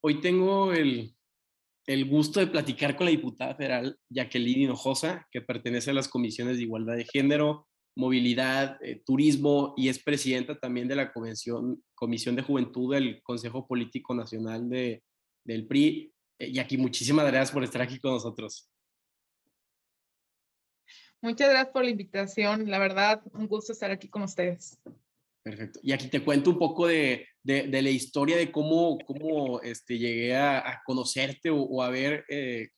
Hoy tengo el, el gusto de platicar con la diputada federal Jacqueline Hinojosa, que pertenece a las comisiones de igualdad de género, movilidad, eh, turismo y es presidenta también de la Convención, Comisión de Juventud del Consejo Político Nacional de, del PRI. Eh, aquí muchísimas gracias por estar aquí con nosotros. Muchas gracias por la invitación. La verdad, un gusto estar aquí con ustedes. Perfecto. Y aquí te cuento un poco de, de, la historia de cómo, cómo este, llegué a, conocerte o, a ver. Eh,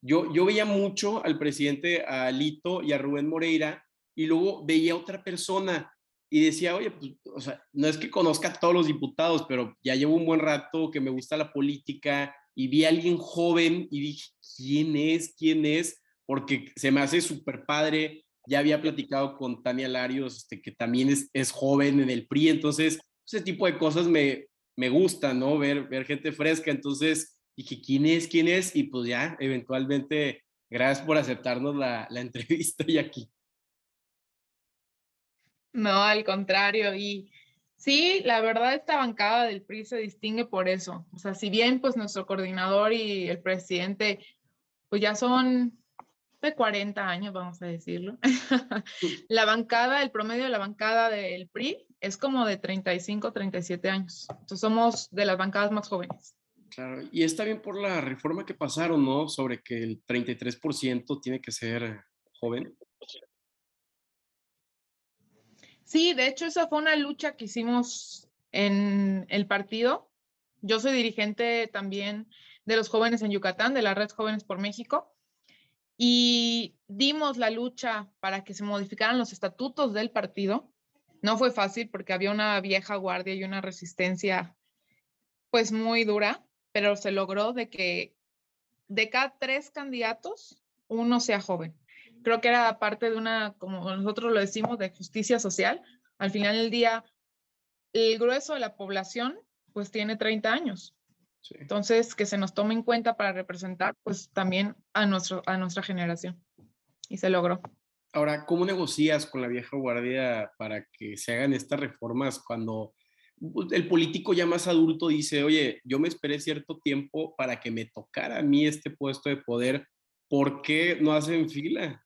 yo, yo veía mucho al presidente, a Lito y a Rubén Moreira, y luego veía a otra persona y decía, oye, pues, o sea, no es que conozca a todos los diputados, pero ya llevo un buen rato que me gusta la política y vi a alguien joven y dije, ¿quién es? ¿Quién es? Porque se me hace súper padre. Ya había platicado con Tania Larios, este, que también es, es joven en el PRI, entonces ese tipo de cosas me, me gusta, ¿no? Ver, ver gente fresca, entonces dije, ¿quién es? ¿Quién es? Y pues ya, eventualmente, gracias por aceptarnos la, la entrevista y aquí. No, al contrario, y sí, la verdad esta bancada del PRI se distingue por eso. O sea, si bien pues nuestro coordinador y el presidente pues ya son de 40 años, vamos a decirlo. la bancada, el promedio de la bancada del PRI es como de 35, 37 años. Entonces somos de las bancadas más jóvenes. Claro, y está bien por la reforma que pasaron, ¿no? Sobre que el 33% tiene que ser joven. Sí, de hecho esa fue una lucha que hicimos en el partido. Yo soy dirigente también de los jóvenes en Yucatán, de la Red Jóvenes por México y dimos la lucha para que se modificaran los estatutos del partido. No fue fácil porque había una vieja guardia y una resistencia pues muy dura, pero se logró de que de cada tres candidatos, uno sea joven. Creo que era parte de una, como nosotros lo decimos, de justicia social. Al final del día, el grueso de la población pues tiene 30 años. Entonces, que se nos tome en cuenta para representar, pues también a, nuestro, a nuestra generación. Y se logró. Ahora, ¿cómo negocias con la vieja guardia para que se hagan estas reformas cuando el político ya más adulto dice, oye, yo me esperé cierto tiempo para que me tocara a mí este puesto de poder, ¿por qué no hacen fila?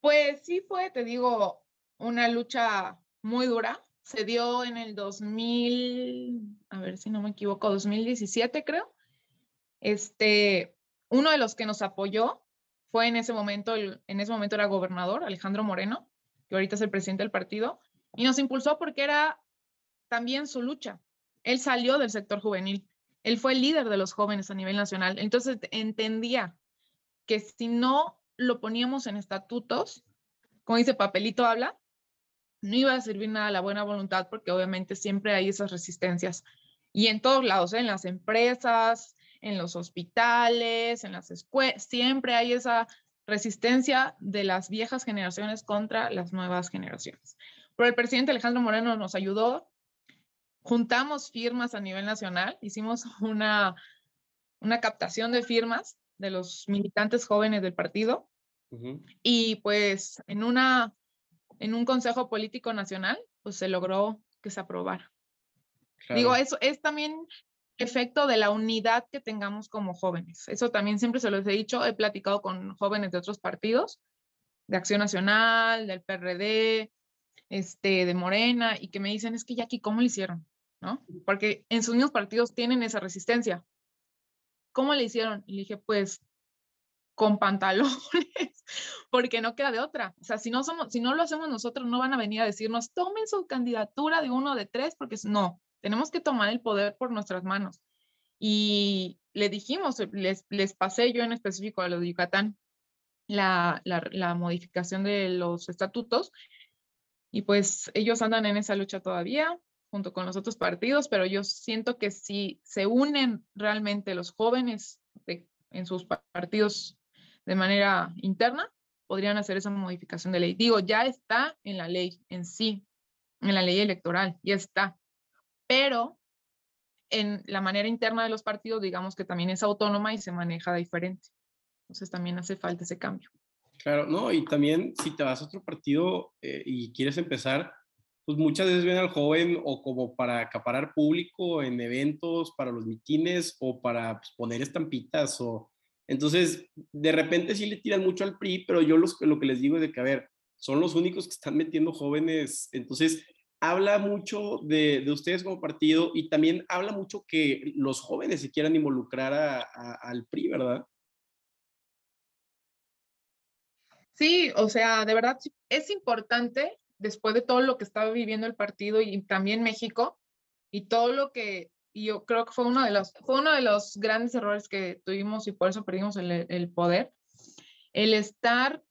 Pues sí fue, te digo, una lucha muy dura, se dio en el 2000, a ver si no me equivoco, 2017 creo. Este, uno de los que nos apoyó fue en ese momento, en ese momento era gobernador, Alejandro Moreno, que ahorita es el presidente del partido, y nos impulsó porque era también su lucha. Él salió del sector juvenil, él fue el líder de los jóvenes a nivel nacional, entonces entendía que si no lo poníamos en estatutos, como dice papelito habla, no iba a servir nada la buena voluntad porque obviamente siempre hay esas resistencias. Y en todos lados, ¿eh? en las empresas, en los hospitales, en las escuelas, siempre hay esa resistencia de las viejas generaciones contra las nuevas generaciones. Pero el presidente Alejandro Moreno nos ayudó, juntamos firmas a nivel nacional, hicimos una, una captación de firmas de los militantes jóvenes del partido y pues en una en un Consejo Político Nacional, pues se logró que se aprobara. Digo, eso es también efecto de la unidad que tengamos como jóvenes. Eso también siempre se los he dicho, he platicado con jóvenes de otros partidos, de Acción Nacional, del PRD, este, de Morena, y que me dicen, es que ya aquí, ¿cómo lo hicieron? ¿No? Porque en sus mismos partidos tienen esa resistencia. ¿Cómo le hicieron? Y le dije, pues con pantalones, porque no queda de otra. O sea, si no, somos, si no lo hacemos nosotros, no van a venir a decirnos, tomen su candidatura de uno de tres, porque no, tenemos que tomar el poder por nuestras manos. Y le dijimos, les, les pasé yo en específico a los de Yucatán la, la, la modificación de los estatutos, y pues ellos andan en esa lucha todavía junto con los otros partidos, pero yo siento que si se unen realmente los jóvenes en sus partidos de manera interna, podrían hacer esa modificación de ley. Digo, ya está en la ley en sí, en la ley electoral, ya está. Pero en la manera interna de los partidos, digamos que también es autónoma y se maneja diferente. Entonces también hace falta ese cambio. Claro, no, y también si te vas a otro partido eh, y quieres empezar, pues muchas veces ven al joven o como para acaparar público en eventos, para los mitines o para pues, poner estampitas o... Entonces, de repente sí le tiran mucho al PRI, pero yo los, lo que les digo es de que, a ver, son los únicos que están metiendo jóvenes. Entonces, habla mucho de, de ustedes como partido y también habla mucho que los jóvenes se quieran involucrar al PRI, ¿verdad? Sí, o sea, de verdad es importante después de todo lo que estaba viviendo el partido y también México y todo lo que yo creo que fue uno de los fue uno de los grandes errores que tuvimos y por eso perdimos el, el poder el estar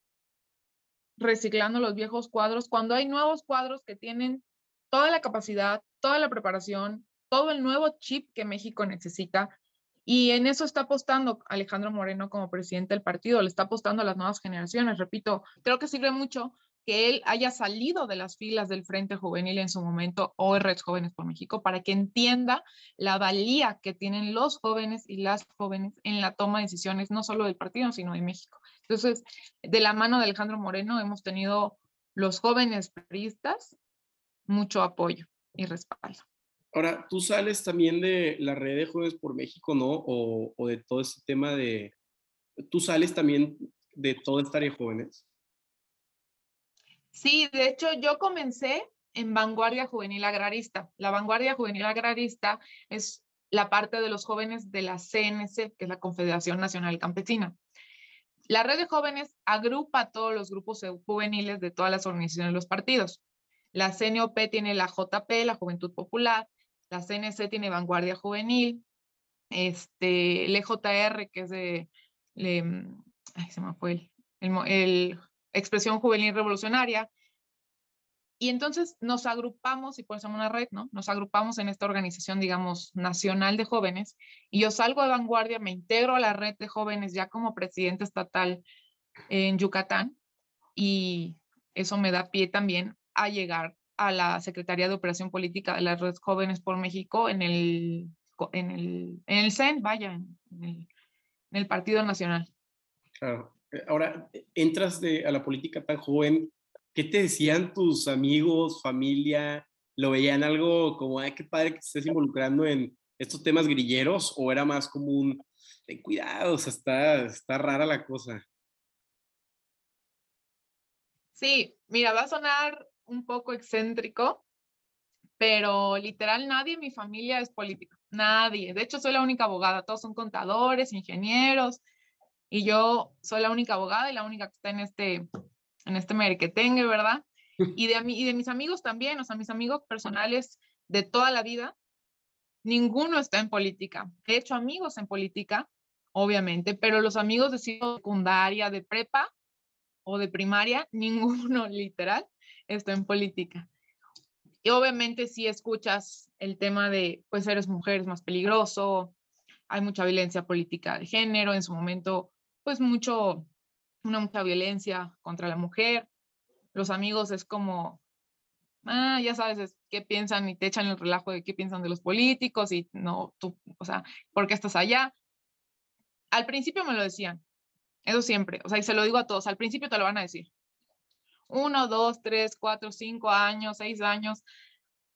reciclando los viejos cuadros cuando hay nuevos cuadros que tienen toda la capacidad, toda la preparación, todo el nuevo chip que México necesita. Y en eso está apostando Alejandro Moreno como presidente del partido, le está apostando a las nuevas generaciones. Repito, creo que sirve mucho que él haya salido de las filas del Frente Juvenil en su momento o Redes Jóvenes por México para que entienda la valía que tienen los jóvenes y las jóvenes en la toma de decisiones, no solo del partido, sino de México. Entonces, de la mano de Alejandro Moreno hemos tenido los jóvenes periodistas mucho apoyo y respaldo. Ahora, tú sales también de la red de Jóvenes por México, ¿no? O, de todo ese tema de... Tú sales también de toda esta área de jóvenes. Sí, de hecho yo comencé en Vanguardia Juvenil Agrarista. La Vanguardia Juvenil Agrarista es la parte de los jóvenes de la CNC, que es la Confederación Nacional Campesina. La red de jóvenes agrupa a todos los grupos juveniles de todas las organizaciones de los partidos. La CNOP tiene la JP, la Juventud Popular, la CNC tiene Vanguardia Juvenil, este, el EJR, que es de, ay, se me fue el, el, Expresión Juvenil Revolucionaria, y entonces nos agrupamos, y por eso una red, ¿no? Nos agrupamos en esta organización, digamos, nacional de jóvenes, y yo salgo de vanguardia, me integro a la red de jóvenes ya como presidente estatal en Yucatán, y eso me da pie también a llegar a la Secretaría de Operación Política de las Redes Jóvenes por México en el, en el, en el CEN, vaya, en el Partido Nacional. Claro. Eh, ahora, entras de, a la política tan joven, ¿qué te decían tus amigos, familia? ¿Lo veían algo como, ay, qué padre que estés involucrando en estos temas grilleros? ¿O era más como un, ten cuidado, o sea, está, está rara la cosa? Sí, mira, va a sonar un poco excéntrico, pero literal nadie en mi familia es político, nadie. De hecho, soy la única abogada, todos son contadores, ingenieros, y yo soy la única abogada y la única que está en este, en este merquetengue, ¿verdad? Y de, y de mis amigos también, o sea, mis amigos personales de toda la vida, ninguno está en política. He hecho amigos en política, obviamente, pero los amigos de secundaria, de prepa o de primaria, ninguno literal está en política. Y obviamente si escuchas el tema de, pues eres mujer, es más peligroso, hay mucha violencia política de género, en su momento, pues mucho, una mucha violencia contra la mujer. Los amigos es como, ah, ya sabes qué piensan y te echan el relajo de qué piensan de los políticos y no, tú, o sea, ¿por qué estás allá? Al principio me lo decían, eso siempre, o sea, y se lo digo a todos, al principio te lo van a decir, uno, dos, tres, cuatro, cinco años, seis años.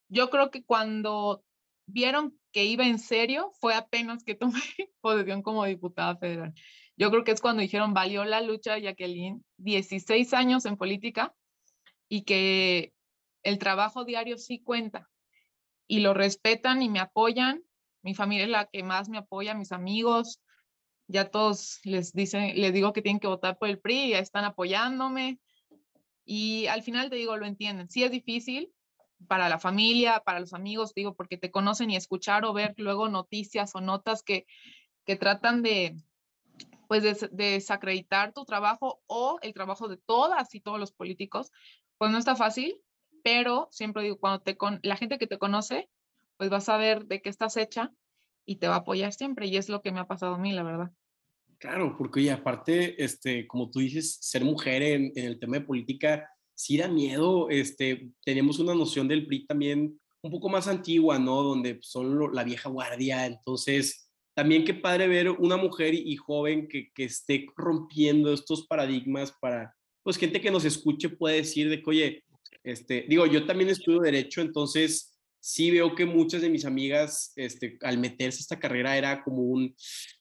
Yo creo que cuando vieron que iba en serio fue apenas que tomé posesión como diputada federal. Yo creo que es cuando dijeron, valió la lucha, Jacqueline, 16 años en política y que el trabajo diario sí cuenta y lo respetan y me apoyan. Mi familia es la que más me apoya, mis amigos, ya todos les dicen, les digo que tienen que votar por el PRI, ya están apoyándome. Y al final te digo, lo entienden. Sí es difícil para la familia, para los amigos, digo, porque te conocen y escuchar o ver luego noticias o notas que, que tratan de, pues, de, desacreditar tu trabajo o el trabajo de todas y todos los políticos, pues no está fácil, pero siempre digo, cuando te con, la gente que te conoce, pues va a saber de qué estás hecha y te va a apoyar siempre. Y es lo que me ha pasado a mí, la verdad. Claro, porque oye, aparte, este, como tú dices, ser mujer en, el tema de política sí da miedo. Este, tenemos una noción del PRI también un poco más antigua, ¿no? Donde son la vieja guardia, entonces también qué padre ver una mujer y joven que, que esté rompiendo estos paradigmas para, pues gente que nos escuche puede decir de que, oye, este, digo, yo también estudio derecho, entonces sí veo que muchas de mis amigas, este, al meterse a esta carrera era como un,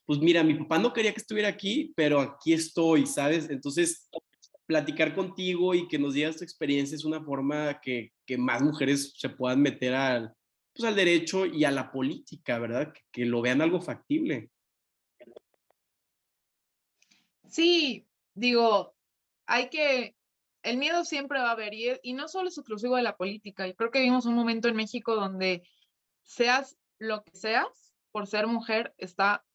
pues mira, mi papá no quería que estuviera aquí, pero aquí estoy, ¿sabes? Entonces, platicar contigo y que nos digas tu experiencia es una forma que, que más mujeres se puedan meter al, pues, al derecho y a la política, ¿verdad? Que, que lo vean algo factible. Sí, digo, hay que, el miedo siempre va a haber y, y no solo es exclusivo de la política. Y creo que vivimos un momento en México donde seas lo que seas, por ser mujer, está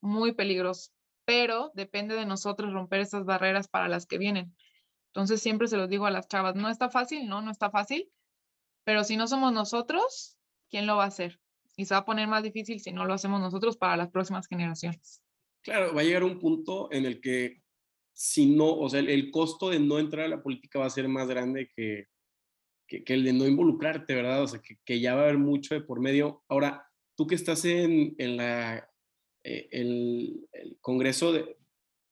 muy peligroso pero depende de nosotros romper esas barreras para las que vienen. Entonces siempre se los digo a las chavas, no está fácil, no, no está fácil, pero si no somos nosotros, ¿quién lo va a hacer? Y se va a poner más difícil si no lo hacemos nosotros para las próximas generaciones. Claro, va a llegar un punto en el que si no, o sea, el, costo de no entrar a la política va a ser más grande que, que, el de no involucrarte, ¿verdad? O sea, que, ya va a haber mucho de por medio. Ahora, tú que estás en, en la eh, el, Congreso, de,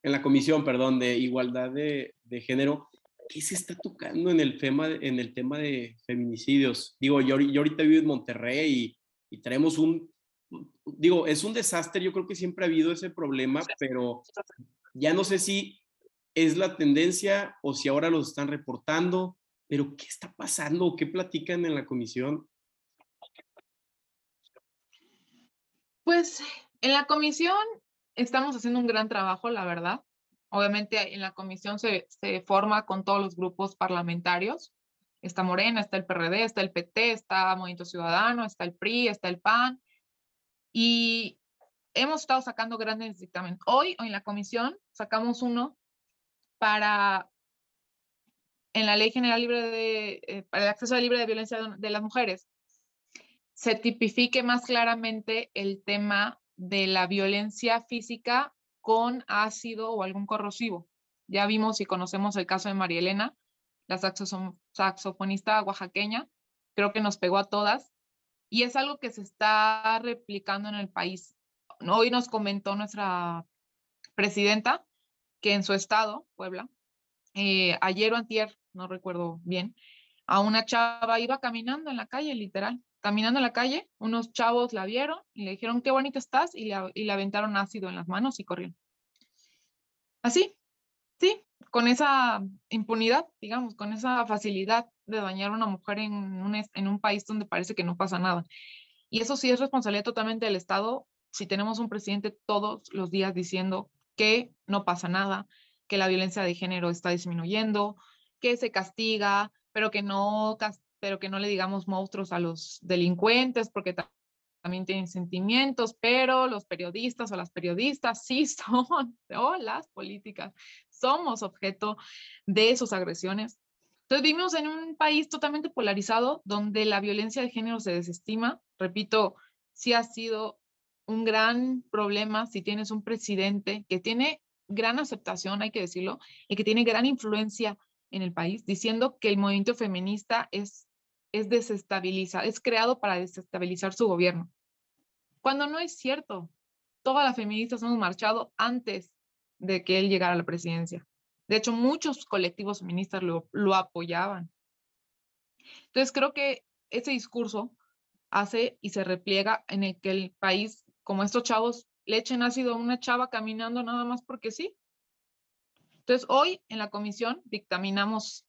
en la Comisión, perdón, de Igualdad de, de, Género, ¿qué se está tocando en el tema, en el tema de feminicidios? Digo, yo, yo ahorita vivo en Monterrey y, y traemos un, digo, es un desastre, yo creo que siempre ha habido ese problema, pero ya no sé si es la tendencia o si ahora los están reportando, pero ¿qué está pasando? ¿Qué platican en la comisión? Pues en la comisión estamos haciendo un gran trabajo, la verdad. Obviamente en la comisión se, se forma con todos los grupos parlamentarios. Está Morena, está el PRD, está el PT, está Movimiento Ciudadano, está el PRI, está el PAN. Y hemos estado sacando grandes dictámenes. Hoy, hoy en la comisión sacamos uno para en la Ley General Libre de, eh, para el acceso libre de violencia de las mujeres, se tipifique más claramente el tema de la violencia física con ácido o algún corrosivo. Ya vimos y conocemos el caso de María Elena, la saxofonista oaxaqueña, creo que nos pegó a todas y es algo que se está replicando en el país. Hoy nos comentó nuestra presidenta que en su estado, Puebla, eh, ayer o antier, no recuerdo bien, a una chava iba caminando en la calle, literal, caminando en la calle, unos chavos la vieron y le dijeron, qué bonita estás, y le, y aventaron ácido en las manos y corrieron. Así, sí, con esa impunidad, digamos, con esa facilidad de dañar a una mujer en un, en un país donde parece que no pasa nada. Y eso sí es responsabilidad totalmente del Estado si tenemos un presidente todos los días diciendo que no pasa nada, que la violencia de género está disminuyendo, que se castiga, pero que no pero que no le digamos monstruos a los delincuentes, porque también tienen sentimientos, pero los periodistas o las periodistas sí son, o las políticas, somos objeto de sus agresiones. Entonces vivimos en un país totalmente polarizado donde la violencia de género se desestima. Repito, sí ha sido un gran problema si tienes un presidente que tiene gran aceptación, hay que decirlo, y que tiene gran influencia en el país, diciendo que el movimiento feminista es es desestabiliza, es creado para desestabilizar su gobierno. Cuando no es cierto, todas las feministas hemos marchado antes de que él llegara a la presidencia. De hecho, muchos colectivos feministas lo, lo apoyaban. Entonces, creo que ese discurso hace y se repliega en el que el país, como estos chavos, le echen ácido a una chava caminando nada más porque sí. Entonces, hoy en la comisión dictaminamos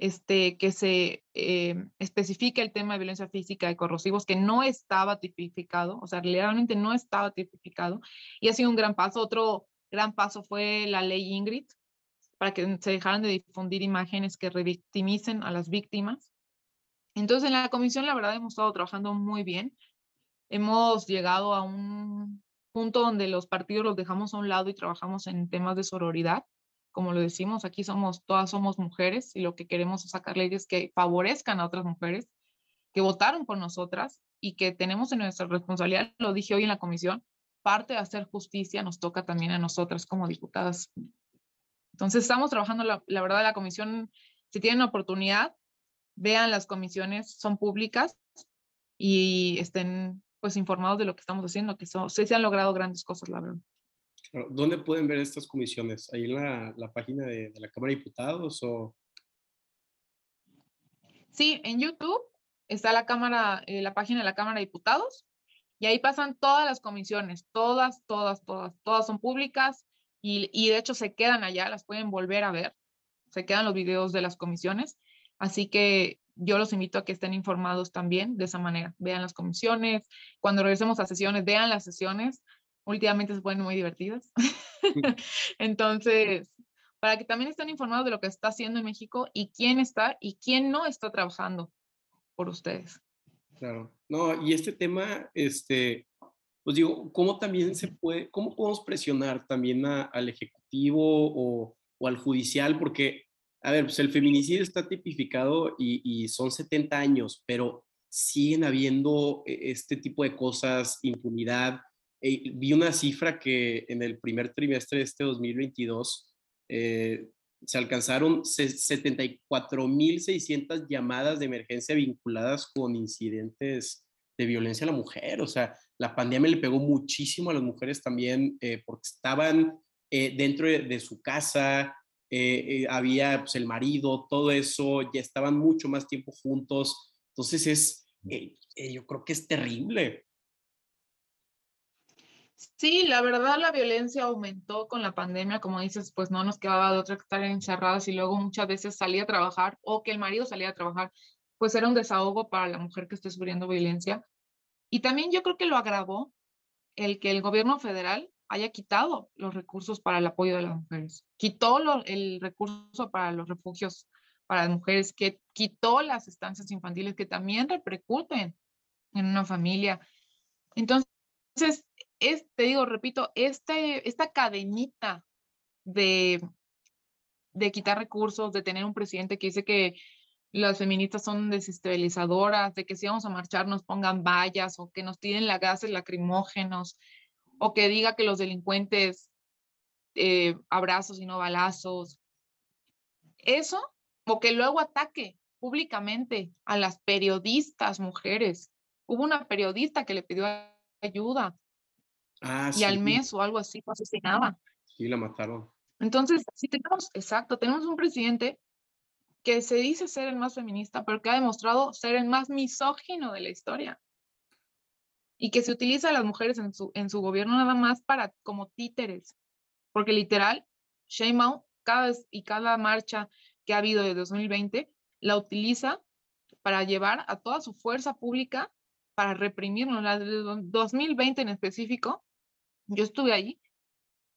este, que se eh, especifique el tema de violencia física y corrosivos, que no estaba tipificado, o sea, realmente no estaba tipificado, y ha sido un gran paso. Otro gran paso fue la ley Ingrid, para que se dejaran de difundir imágenes que revictimicen a las víctimas. Entonces, en la comisión, la verdad, hemos estado trabajando muy bien. Hemos llegado a un punto donde los partidos los dejamos a un lado y trabajamos en temas de sororidad como lo decimos, aquí somos, todas somos mujeres y lo que queremos es sacar leyes que favorezcan a otras mujeres que votaron por nosotras y que tenemos en nuestra responsabilidad, lo dije hoy en la comisión, parte de hacer justicia nos toca también a nosotras como diputadas. Entonces estamos trabajando, la, la verdad, la comisión, si tienen oportunidad, vean las comisiones, son públicas y estén pues informados de lo que estamos haciendo, que son, sí se han logrado grandes cosas, la verdad. ¿Dónde pueden ver estas comisiones? ¿Ahí en la, página de, de, la Cámara de Diputados o...? Sí, en YouTube está la, cámara, eh, la página de la Cámara de Diputados y ahí pasan todas las comisiones, todas, todas, todas, todas son públicas y, y de hecho se quedan allá, las pueden volver a ver, se quedan los videos de las comisiones, así que yo los invito a que estén informados también de esa manera, vean las comisiones, cuando regresemos a sesiones, vean las sesiones, últimamente se ponen muy divertidas. Entonces, para que también estén informados de lo que está haciendo en México y quién está y quién no está trabajando por ustedes. Claro. No, y este tema, este, pues digo, ¿cómo también se puede, cómo podemos presionar también al Ejecutivo o, o, al Judicial? Porque, a ver, pues el feminicidio está tipificado y, y son 70 años, pero siguen habiendo e, este tipo de cosas, impunidad. Eh, vi una cifra que en el primer trimestre de este 2022 eh, se alcanzaron 74.600 llamadas de emergencia vinculadas con incidentes de violencia a la mujer. O sea, la pandemia le pegó muchísimo a las mujeres también eh, porque estaban dentro de, su casa, había pues, el marido, todo eso, ya estaban mucho más tiempo juntos. Entonces es, yo creo que es terrible. Sí, la verdad la violencia aumentó con la pandemia, como dices, pues no nos quedaba de otra que estar encerradas y luego muchas veces salía a trabajar o que el marido salía a trabajar, pues era un desahogo para la mujer que esté sufriendo violencia. Y también yo creo que lo agravó el que el gobierno federal haya quitado los recursos para el apoyo de las mujeres, quitó el recurso para los refugios para las mujeres, que quitó las estancias infantiles que también repercuten en una familia. Entonces, es, te digo, repito, este, esta cadenita de, de quitar recursos, de tener un presidente que dice que las feministas son desestabilizadoras, de que si vamos a marchar nos pongan vallas o que nos tiren la gases lacrimógenos o que diga que los delincuentes eh, abrazos y no balazos. Eso, o que luego ataque públicamente a las periodistas mujeres. Hubo una periodista que le pidió ayuda Ah, y al mes o algo así fue asesinada. Sí, la mataron. Entonces, sí tenemos, exacto, tenemos un presidente que se dice ser el más feminista, pero que ha demostrado ser el más misógino de la historia. Y que se utiliza a las mujeres en su, en su gobierno nada más para como títeres. Porque literal, Sheinbaum, cada vez y cada marcha que ha habido de 2020, la utiliza para llevar a toda su fuerza pública para reprimirnos. La de 2020 en específico, yo estuve ahí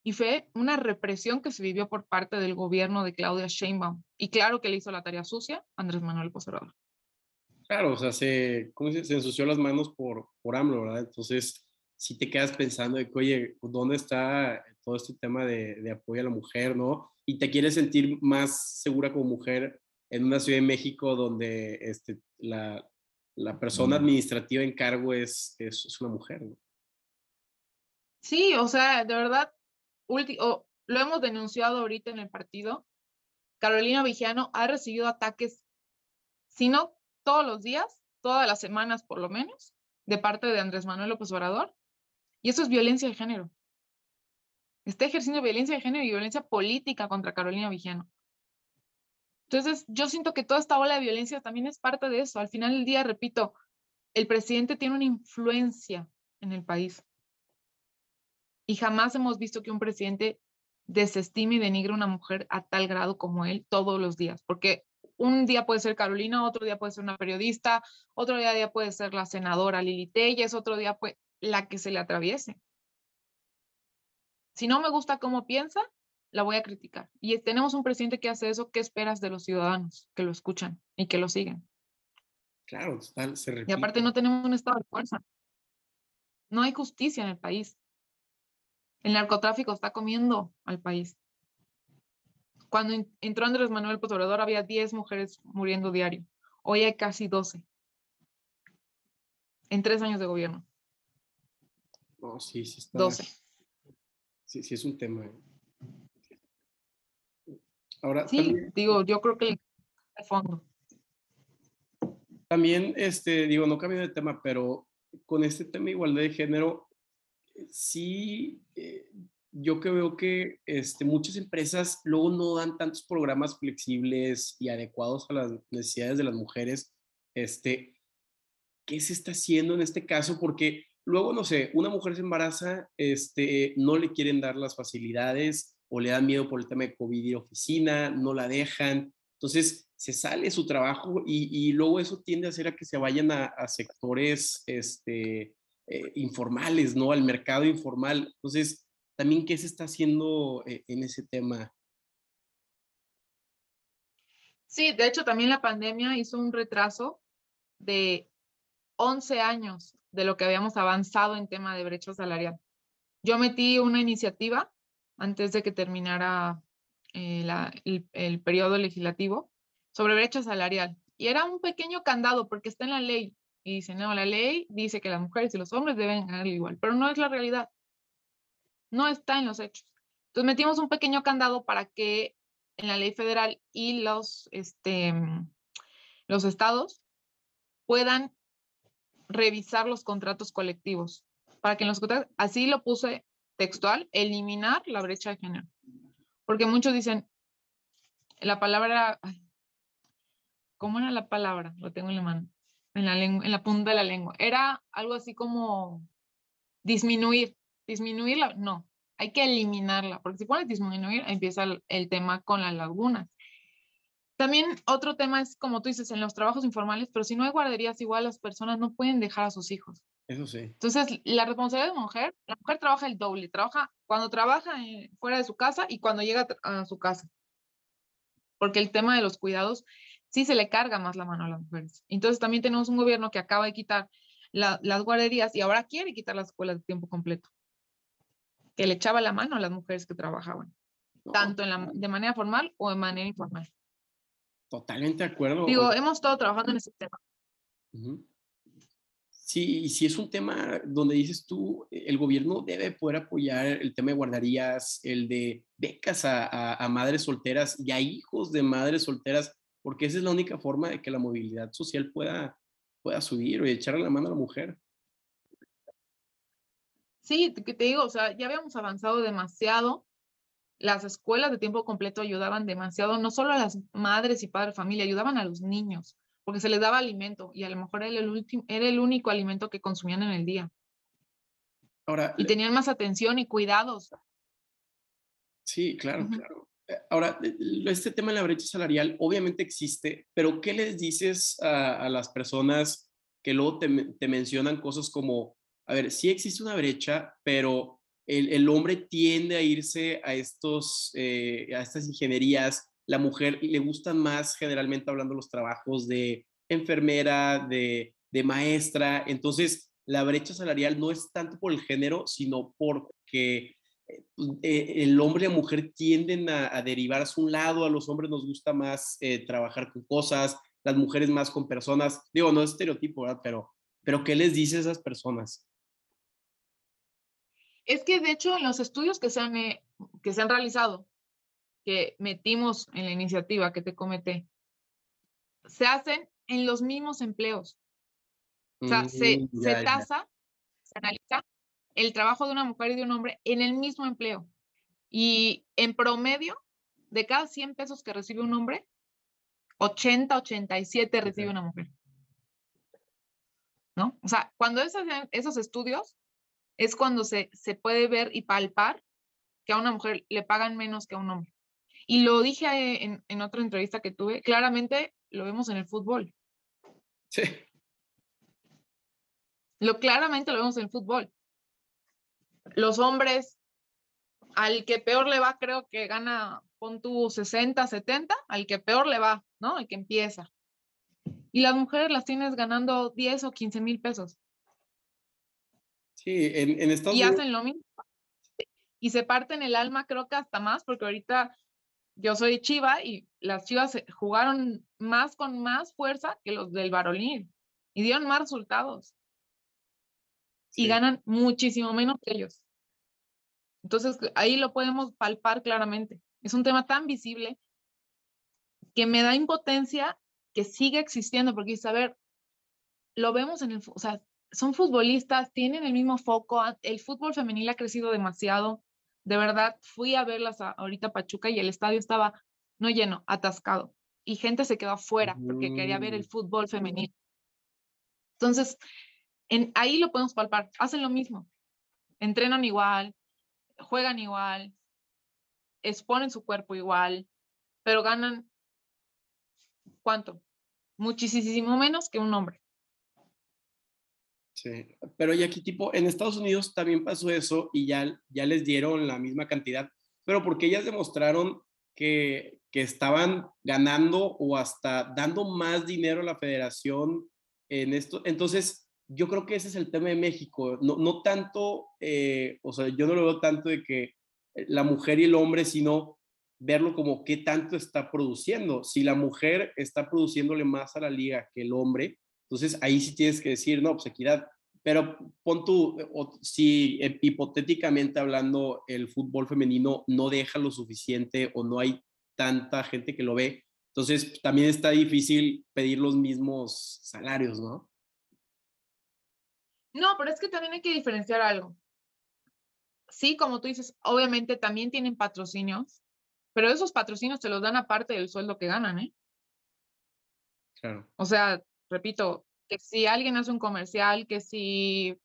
y fue una represión que se vivió por parte del gobierno de Claudia Sheinbaum. Y claro que le hizo la tarea sucia Andrés Manuel Poserador. Claro, o sea, se, ¿cómo se, se, ensució las manos por, por AMLO, ¿verdad? Entonces, si te quedas pensando de que, oye, ¿dónde está todo este tema de, de apoyo a la mujer, no? Y te quieres sentir más segura como mujer en una ciudad de México donde este, la, la persona administrativa en cargo es, es, es una mujer, ¿no? Sí, o sea, de verdad, oh, lo hemos denunciado ahorita en el partido. Carolina Vigiano ha recibido ataques, si no todos los días, todas las semanas por lo menos, de parte de Andrés Manuel López Obrador. Y eso es violencia de género. Está ejerciendo violencia de género y violencia política contra Carolina Vigiano. Entonces, yo siento que toda esta ola de violencia también es parte de eso. Al final del día, repito, el presidente tiene una influencia en el país. Y jamás hemos visto que un presidente desestime y denigre a una mujer a tal grado como él todos los días, porque un día puede ser Carolina, otro día puede ser una periodista, otro día puede ser la senadora Lili Telles, otro día puede la que se le atraviese. Si no me gusta cómo piensa, la voy a criticar. Y tenemos un presidente que hace eso, ¿qué esperas de los ciudadanos que lo escuchan y que lo siguen? Claro, se Y aparte no tenemos un estado de fuerza. No hay justicia en el país. El narcotráfico está comiendo al país. Cuando entró Andrés Manuel Potobrador había 10 mujeres muriendo diario. Hoy hay casi 12. En tres años de gobierno. No, sí, sí está. 12. Sí, sí es un tema. ¿eh? Ahora, sí, también, digo, yo creo que de fondo. También, este, digo, no cambio de tema, pero con este tema de igualdad de género, sí, eh, yo que veo que este, muchas empresas luego no dan tantos programas flexibles y adecuados a las necesidades de las mujeres. Este, ¿Qué se está haciendo en este caso? Porque luego, no sé, una mujer se embaraza, este, no le quieren dar las facilidades o le dan miedo por el tema de COVID y oficina, no la dejan. Entonces, se sale su trabajo y, luego eso tiende a hacer a que se vayan a, sectores este, eh, informales, ¿no? Al mercado informal. Entonces, también, ¿qué se está haciendo eh, en ese tema? Sí, de hecho, también la pandemia hizo un retraso de 11 años de lo que habíamos avanzado en tema de brecha salarial. Yo metí una iniciativa antes de que terminara eh, el, periodo legislativo sobre brecha salarial. Y era un pequeño candado porque está en la ley. Y dice, no, la ley dice que las mujeres y los hombres deben ganar igual, pero no es la realidad. No está en los hechos. Entonces metimos un pequeño candado para que en la ley federal y los, este, los estados puedan revisar los contratos colectivos. Para que en los contratos, así lo puse textual, eliminar la brecha de género. Porque muchos dicen, la palabra, ¿cómo era la palabra? Lo tengo en la mano, en la, lengua, en la punta de la lengua. Era algo así como disminuir, disminuirla, no, hay que eliminarla, porque si pones disminuir, empieza el, el tema con las lagunas. También otro tema es, como tú dices, en los trabajos informales, pero si no hay guarderías, igual las personas no pueden dejar a sus hijos. Eso sí. Entonces, la responsabilidad de la mujer, la mujer trabaja el doble, trabaja cuando trabaja fuera de su casa y cuando llega a su casa. Porque el tema de los cuidados sí se le carga más la mano a las mujeres. Entonces, también tenemos un gobierno que acaba de quitar las guarderías y ahora quiere quitar las escuelas de tiempo completo, que le echaba la mano a las mujeres que trabajaban, tanto en la, de manera formal o de manera informal. Totalmente de acuerdo. Digo, hemos estado trabajando en ese tema. Sí, y si es un tema donde dices tú, el gobierno debe poder apoyar el tema de guarderías, el de becas a, a, madres solteras y a hijos de madres solteras, porque esa es la única forma de que la movilidad social pueda, pueda subir o echarle la mano a la mujer. Sí, que te digo, o sea, ya habíamos avanzado demasiado. Las escuelas de tiempo completo ayudaban demasiado, no solo a las madres y padres de familia, ayudaban a los niños porque se les daba alimento y a lo mejor era el, último, era el único alimento que consumían en el día. Ahora, y tenían más atención y cuidados. Sí, claro, claro. Eh, ahora, este tema de la brecha salarial obviamente existe, pero ¿qué les dices a, las personas que luego te, mencionan cosas como, a ver, sí existe una brecha, pero el, hombre tiende a irse a, estos, eh, a estas ingenierías la mujer le gustan más generalmente hablando los trabajos de enfermera, de, maestra. Entonces, la brecha salarial no es tanto por el género, sino porque eh, eh, el hombre y la mujer tienden a, derivarse a un lado, a los hombres nos gusta más eh, trabajar con cosas, las mujeres más con personas. Digo, no es estereotipo, ¿verdad? Pero, pero ¿qué les dice a esas personas? Es que de hecho en los estudios que se han, que se han realizado que metimos en la iniciativa que te comenté, se hacen en los mismos empleos. O sea, se, mm, se tasa, se analiza el trabajo de una mujer y de un hombre en el mismo empleo. Y en promedio, de cada 100 pesos que recibe un hombre, 80, 87 recibe una mujer. ¿No? O sea, cuando esos, esos estudios es cuando se, se puede ver y palpar que a una mujer le pagan menos que a un hombre. Y lo dije en, en otra entrevista que tuve, claramente lo vemos en el fútbol. Sí. Lo claramente lo vemos en el fútbol. Los hombres, al que peor le va, creo que gana, pon tu 60, 70, al que peor le va, ¿no? El que empieza. Y las mujeres las tienes ganando 10 o 15 mil pesos. Sí, en, en Estados Unidos. Y hacen lo mismo. Y se parten el alma, creo que hasta más, porque ahorita yo soy Chiva y las Chivas jugaron más con más fuerza que los del Barolín y dieron más resultados. Y ganan muchísimo menos que ellos. Entonces, ahí lo podemos palpar claramente. Es un tema tan visible que me da impotencia que siga existiendo, porque, a ver, lo vemos en el, o sea, son futbolistas, tienen el mismo foco, el fútbol femenil ha crecido demasiado. De verdad, fui a verlas ahorita a Pachuca y el estadio estaba no lleno, atascado. Y gente se quedó afuera porque quería ver el mm. fútbol femenil. Entonces, en, ahí lo podemos palpar. Hacen lo mismo. Entrenan igual, juegan igual, exponen su cuerpo igual, pero ganan ¿cuánto? Muchísimo menos que un hombre. Sí, pero y aquí tipo, en Estados Unidos también pasó eso y ya, ya les dieron la misma cantidad, pero porque ellas demostraron que, que estaban ganando o hasta dando más dinero a la federación en esto. Entonces, yo creo que ese es el tema de México, no, no tanto, eh, o sea, yo no lo veo tanto de que la mujer y el hombre, sino verlo como qué tanto está produciendo. Si la mujer está produciéndole más a la liga que el hombre, entonces ahí sí tienes que decir, no, pues equidad. Pero pon tú, si eh, hipotéticamente hablando el fútbol femenino no deja lo suficiente o no hay tanta gente que lo ve, entonces también está difícil pedir los mismos salarios, ¿no? No, pero es que también hay que diferenciar algo. Sí, como tú dices, obviamente también tienen patrocinios, pero esos patrocinios te los dan aparte del sueldo que ganan, ¿eh? Claro. O sea, repito, que si alguien hace un comercial, que si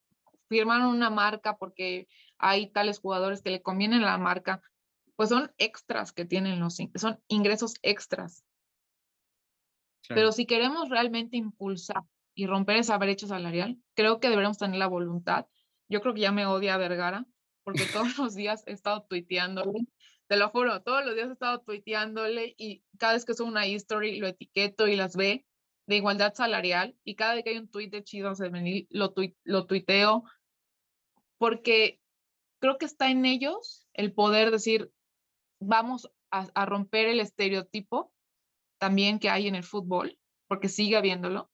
firmaron una marca porque hay tales jugadores que le convienen la marca, pues son extras que tienen los, son ingresos extras. Pero si queremos realmente impulsar y romper esa brecha salarial, creo que deberíamos tener la voluntad. Yo creo que ya me odia Vergara, porque todos los días he estado tuiteándole, te lo juro, todos los días he estado tuiteándole y cada vez que subo una history lo etiqueto y las ve de igualdad salarial y cada vez que hay un tuit de Chido lo, lo tuiteo porque creo que está en ellos el poder decir, vamos a romper el estereotipo también que hay en el fútbol, porque sigue habiéndolo,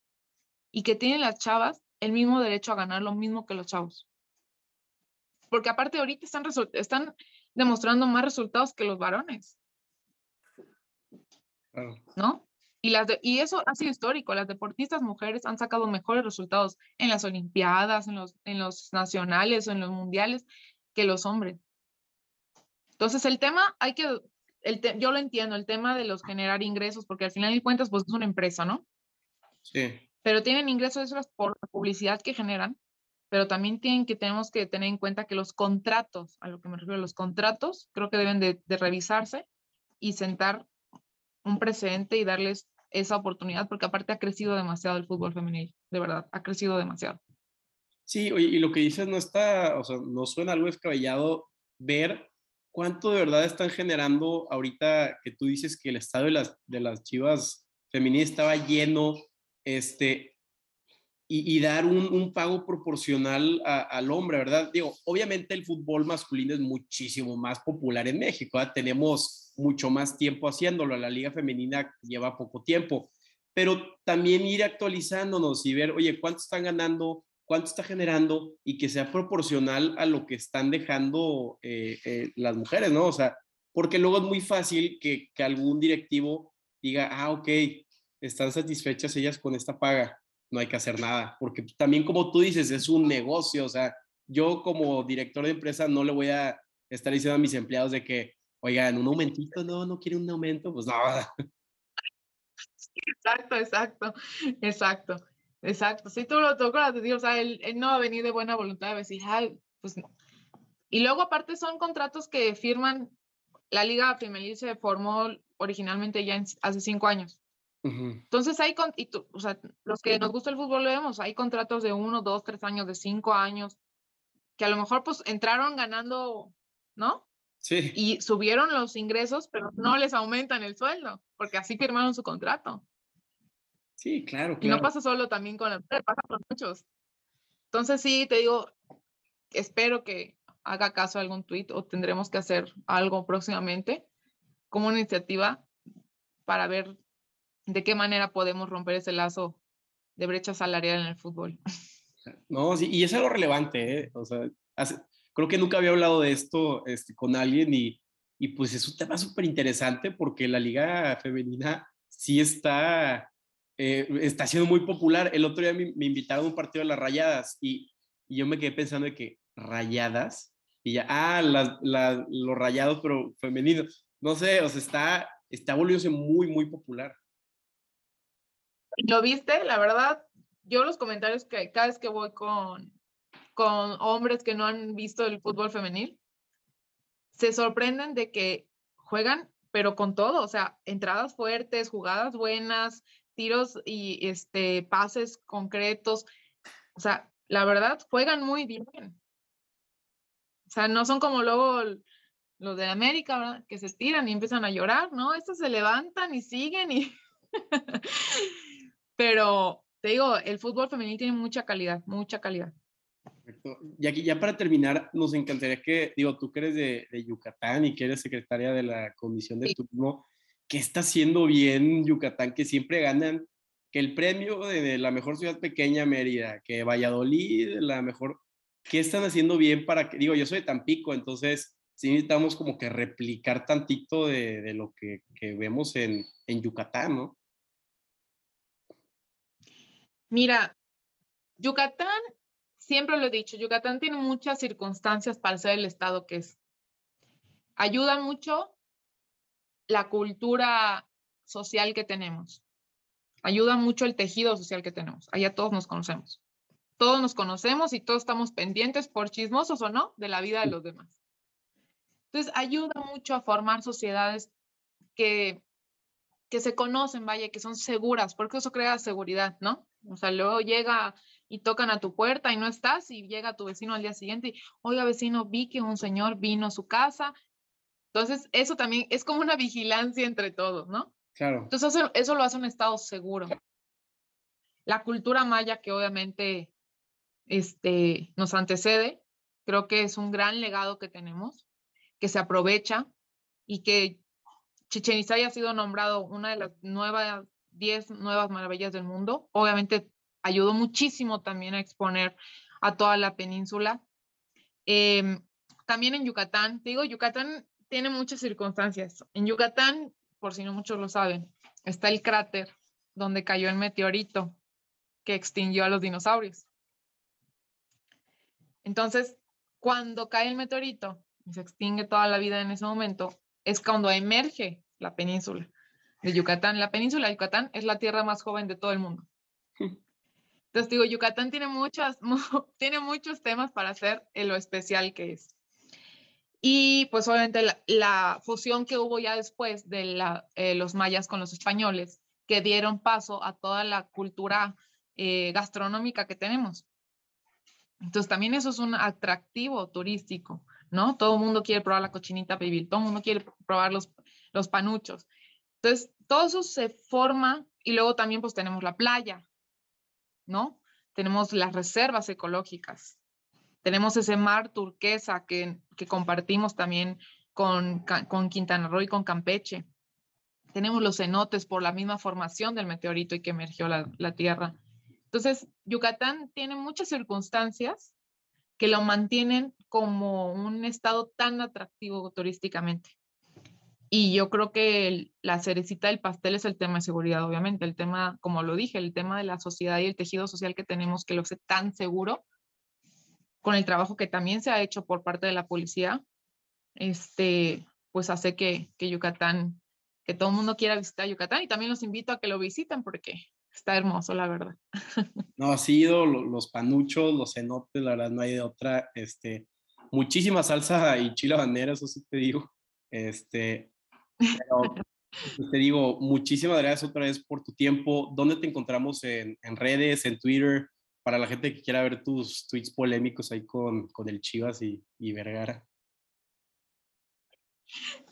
y que tienen las chavas el mismo derecho a ganar lo mismo que los chavos. Porque aparte ahorita están, están demostrando más resultados que los varones. ¿No? Y, las y eso ha sido histórico. Las deportistas mujeres han sacado mejores resultados en las Olimpiadas, en los, en los nacionales o en los mundiales que los hombres. Entonces, el tema hay que, el yo lo entiendo, el tema de los generar ingresos, porque al final de cuentas, pues es una empresa, ¿no? Sí pero tienen ingresos extras por la publicidad que generan, pero también tienen que, tenemos que tener en cuenta que los contratos, a lo que me refiero, los contratos, creo que deben de, revisarse y sentar un precedente y darles esa oportunidad, porque aparte ha crecido demasiado el fútbol femenil, de verdad, ha crecido demasiado. Sí, oye, y lo que dices no está, o sea, no suena algo descabellado ver cuánto de verdad están generando ahorita que tú dices que el estado de las, de las chivas femeninas estaba lleno, este, y, dar un, pago proporcional al hombre, ¿verdad? Digo, obviamente el fútbol masculino es muchísimo más popular en México, tenemos mucho más tiempo haciéndolo, la liga femenina lleva poco tiempo, pero también ir actualizándonos y ver, oye, ¿cuánto están ganando? ¿Cuánto está generando? Y que sea proporcional a lo que están dejando eh, eh, las mujeres, ¿no? O sea, porque luego es muy fácil que, que algún directivo diga, ah, ok, están satisfechas ellas con esta paga, no hay que hacer nada, porque también como tú dices, es un negocio, o sea, yo como director de empresa no le voy a estar diciendo a mis empleados de que, oigan, un aumentito, no, no quiere un aumento, pues no. Exacto, exacto, exacto, exacto. Si tú lo tocas, o sea, él, no va a venir de buena voluntad a decir, ay, pues no. Y luego aparte son contratos que firman, la Liga Femenil se formó originalmente ya hace cinco años. Entonces hay, con, y o sea, los que nos gusta el fútbol lo vemos, hay contratos de uno, dos, tres años, de cinco años, que a lo mejor pues entraron ganando, ¿no? Sí. Y subieron los ingresos, pero no les aumentan el sueldo, porque así firmaron su contrato. Sí, claro, claro. Y no pasa solo también con el pasa con muchos. Entonces sí, te digo, espero que haga caso a algún tweet o tendremos que hacer algo próximamente como una iniciativa para ver de qué manera podemos romper ese lazo de brecha salarial en el fútbol. No, sí, y es algo relevante, ¿eh? o sea, creo que nunca había hablado de esto este, con alguien y, y pues es un tema súper interesante porque la liga femenina sí está, eh, está siendo muy popular. El otro día me, invitaron a un partido de las rayadas y, y, yo me quedé pensando de que rayadas y ya, ah, las, los rayados, pero femeninos. No sé, o sea, está, está volviéndose muy, muy popular. ¿Lo viste? La verdad, yo los comentarios que cada vez que voy con, con hombres que no han visto el fútbol femenil, se sorprenden de que juegan, pero con todo, o sea, entradas fuertes, jugadas buenas, tiros y este, pases concretos. O sea, la verdad, juegan muy bien. O sea, no son como luego los de América. Que se estiran y empiezan a llorar, ¿no? Estos se levantan y siguen y... Pero te digo, el fútbol femenino tiene mucha calidad, mucha calidad. Perfecto. Y aquí ya para terminar, nos encantaría que, digo, tú que eres de, Yucatán y que eres secretaria de la Comisión de Turismo, ¿qué está haciendo bien Yucatán que siempre ganan? Que el premio de, la mejor ciudad pequeña, Mérida, que Valladolid, la mejor, ¿qué están haciendo bien para que, digo, yo soy de Tampico, entonces sí necesitamos como que replicar tantito de, lo que, que vemos en, en Yucatán, ¿no? Mira, Yucatán, siempre lo he dicho, Yucatán tiene muchas circunstancias para ser el estado que es. Ayuda mucho la cultura social que tenemos. Ayuda mucho el tejido social que tenemos. Allá todos nos conocemos. Todos nos conocemos y todos estamos pendientes, por chismosos o no, de la vida de los demás. Entonces, ayuda mucho a formar sociedades que, que se conocen, vaya, que son seguras, porque eso crea seguridad, ¿no? O sea, luego llega y tocan a tu puerta y no estás y llega tu vecino al día siguiente y, oiga vecino, vi que un señor vino a su casa. Entonces, eso también es como una vigilancia entre todos, ¿no? Claro. Entonces, eso, lo hace un estado seguro. La cultura maya que obviamente este, nos antecede, creo que es un gran legado que tenemos, que se aprovecha y que Chichen Itzá ha sido nombrado una de las nuevas 10 nuevas maravillas del mundo. Obviamente ayudó muchísimo también a exponer a toda la península. Em, también en Yucatán, te digo, Yucatán tiene muchas circunstancias. En Yucatán, por si no muchos lo saben, está el cráter donde cayó el meteorito que extinguió a los dinosaurios. Entonces, cuando cae el meteorito y se extingue toda la vida en ese momento, es cuando emerge la península de Yucatán. La península de Yucatán es la tierra más joven de todo el mundo. Entonces digo, Yucatán tiene, muchas, tiene muchos temas para hacer en lo especial que es. Y pues obviamente la, fusión que hubo ya después de la, eh, los mayas con los españoles, que dieron paso a toda la cultura eh, gastronómica que tenemos. Entonces también eso es un atractivo turístico, ¿no? Todo el mundo quiere probar la cochinita pibil, todo el mundo quiere probar los, los panuchos. Entonces, todo eso se forma y luego también pues tenemos la playa, ¿no? Tenemos las reservas ecológicas, tenemos ese mar turquesa que, que compartimos también con, con Quintana Roo y con Campeche. Tenemos los cenotes por la misma formación del meteorito y que emergió la, la Tierra. Entonces, Yucatán tiene muchas circunstancias que lo mantienen como un estado tan atractivo turísticamente. Y yo creo que la cerecita del pastel es el tema de seguridad, obviamente, el tema, como lo dije, el tema de la sociedad y el tejido social que tenemos que lo hace tan seguro, con el trabajo que también se ha hecho por parte de la policía, este, pues hace que, que Yucatán, que todo el mundo quiera visitar Yucatán y también los invito a que lo visiten porque está hermoso, la verdad. No, ha sido los panuchos, los cenotes, la verdad no hay de otra, este, muchísima salsa y chile habanero, eso sí te digo. Este, pero, pues, te digo, muchísimas gracias otra vez por tu tiempo. ¿Dónde te encontramos en, redes, en Twitter, para la gente que quiera ver tus tweets polémicos ahí con, con el Chivas y, y Vergara?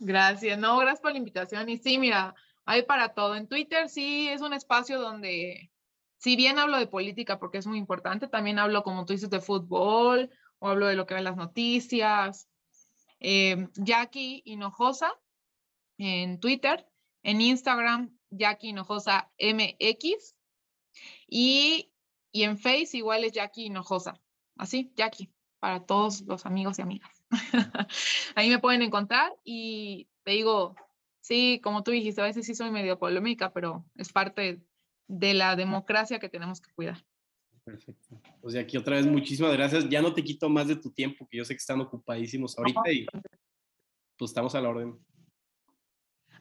Gracias, no, gracias por la invitación. Y sí, mira, hay para todo. En Twitter sí es un espacio donde, si bien hablo de política porque es muy importante, también hablo, como tú dices, de fútbol o hablo de lo que ven las noticias. Eh, Jackie Hinojosa en Twitter, en Instagram, Jackie Hinojosa MX y, y en Face igual es Jackie Hinojosa. Así, Jackie, para todos los amigos y amigas. Ahí me pueden encontrar y te digo, sí, como tú dijiste, a veces sí soy medio polémica, pero es parte de la democracia que tenemos que cuidar. Perfecto. Pues aquí otra vez muchísimas gracias. Ya no te quito más de tu tiempo, que yo sé que están ocupadísimos ahorita y pues estamos a la orden.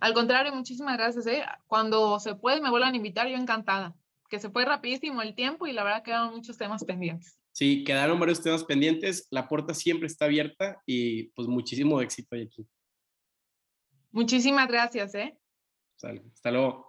Al contrario, muchísimas gracias. ¿eh? Cuando se puede, me vuelvan a invitar, yo encantada. Que se fue rapidísimo el tiempo y la verdad quedaron muchos temas pendientes. Sí, quedaron varios temas pendientes. La puerta siempre está abierta y pues muchísimo éxito aquí. Muchísimas gracias, ¿eh? Hasta luego.